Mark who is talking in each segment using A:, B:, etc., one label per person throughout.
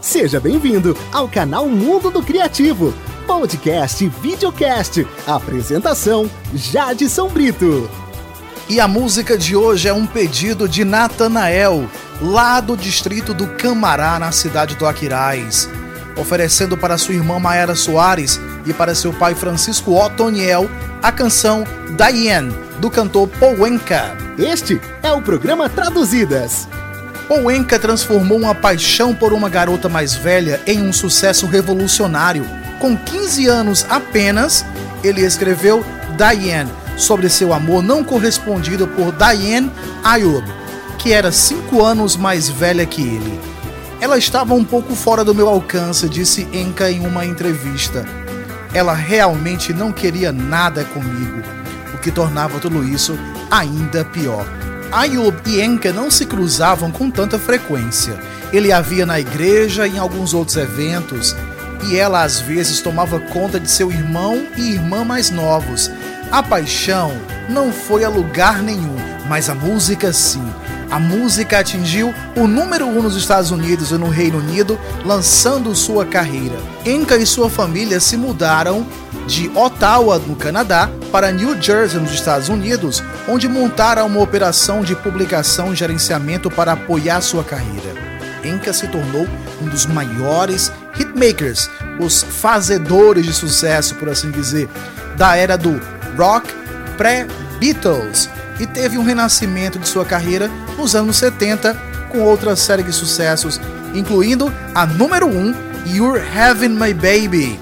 A: Seja bem-vindo ao canal Mundo do Criativo, podcast e videocast. Apresentação: Jadson Brito.
B: E a música de hoje é um pedido de Natanael, lá do distrito do Camará, na cidade do Aquiraz, oferecendo para sua irmã Maera Soares e para seu pai Francisco Otoniel a canção Diane, do cantor Paul Enka.
A: Este é o programa Traduzidas.
B: Owenka transformou uma paixão por uma garota mais velha em um sucesso revolucionário. Com 15 anos apenas, ele escreveu Diane sobre seu amor não correspondido por Diane Ayub, que era 5 anos mais velha que ele. Ela estava um pouco fora do meu alcance, disse Enka em uma entrevista. Ela realmente não queria nada comigo, o que tornava tudo isso ainda pior. Ayub e Enka não se cruzavam com tanta frequência. Ele a via na igreja e em alguns outros eventos, e ela às vezes tomava conta de seu irmão e irmã mais novos. A paixão não foi a lugar nenhum, mas a música sim. A música atingiu o número um nos Estados Unidos e no Reino Unido, lançando sua carreira. Enka e sua família se mudaram de Ottawa, no Canadá, para New Jersey, nos Estados Unidos, onde montaram uma operação de publicação e gerenciamento para apoiar sua carreira. Enka se tornou um dos maiores hitmakers, os fazedores de sucesso, por assim dizer, da era do rock pré-Beatles e teve um renascimento de sua carreira nos anos 70 com outra série de sucessos, incluindo a número 1, You're Having My Baby.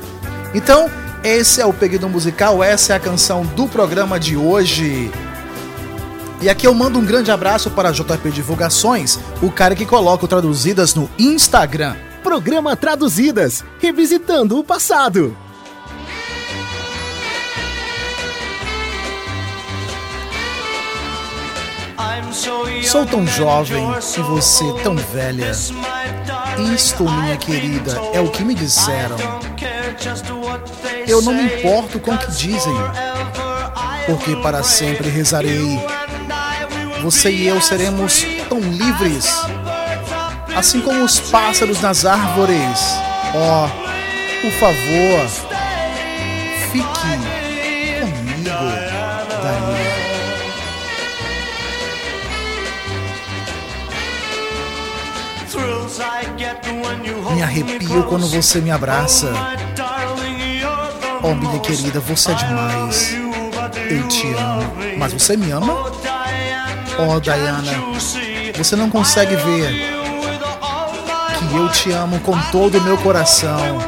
B: Então, esse é o pedido musical, essa é a canção do programa de hoje. E aqui eu mando um grande abraço para JP Divulgações, o cara que coloca o Traduzidas no Instagram.
A: Programa Traduzidas, revisitando o passado.
B: Sou tão jovem e você tão velha. Isto, minha querida, é o que me disseram. Eu não me importo com o que dizem, porque para sempre rezarei. Você e eu seremos tão livres, assim como os pássaros nas árvores. Oh, por favor, fique comigo, Daniel. Me arrepio quando você me abraça. Oh, minha querida, você é demais. Eu te amo. Mas você me ama? Oh, Diana, você não consegue ver que eu te amo com todo o meu coração.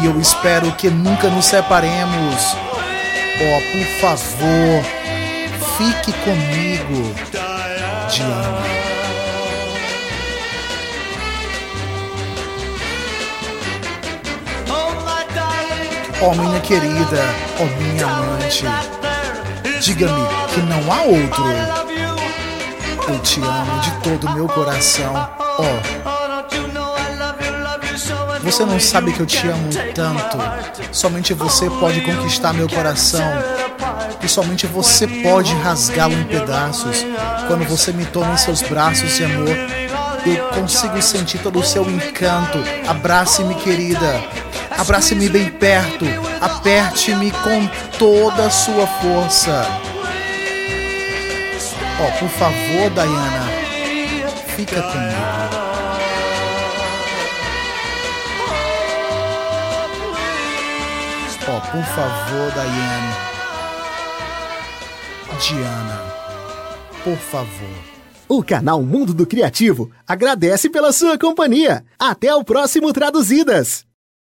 B: E eu espero que nunca nos separemos. Oh, por favor, fique comigo, Diana. Oh, minha querida, oh, minha amante, diga-me que não há outro. Eu te amo de todo o meu coração. Oh, você não sabe que eu te amo tanto. Somente você pode conquistar meu coração. E somente você pode rasgá-lo em pedaços. Quando você me toma em seus braços de amor, eu consigo sentir todo o seu encanto. Abrace-me, querida. Abrace-me bem perto, aperte-me com toda a sua força. Oh, por favor, Diana, fica comigo. Oh, por favor, Diana. Diana, por favor.
A: O canal Mundo do Criativo agradece pela sua companhia. Até o próximo Traduzidas.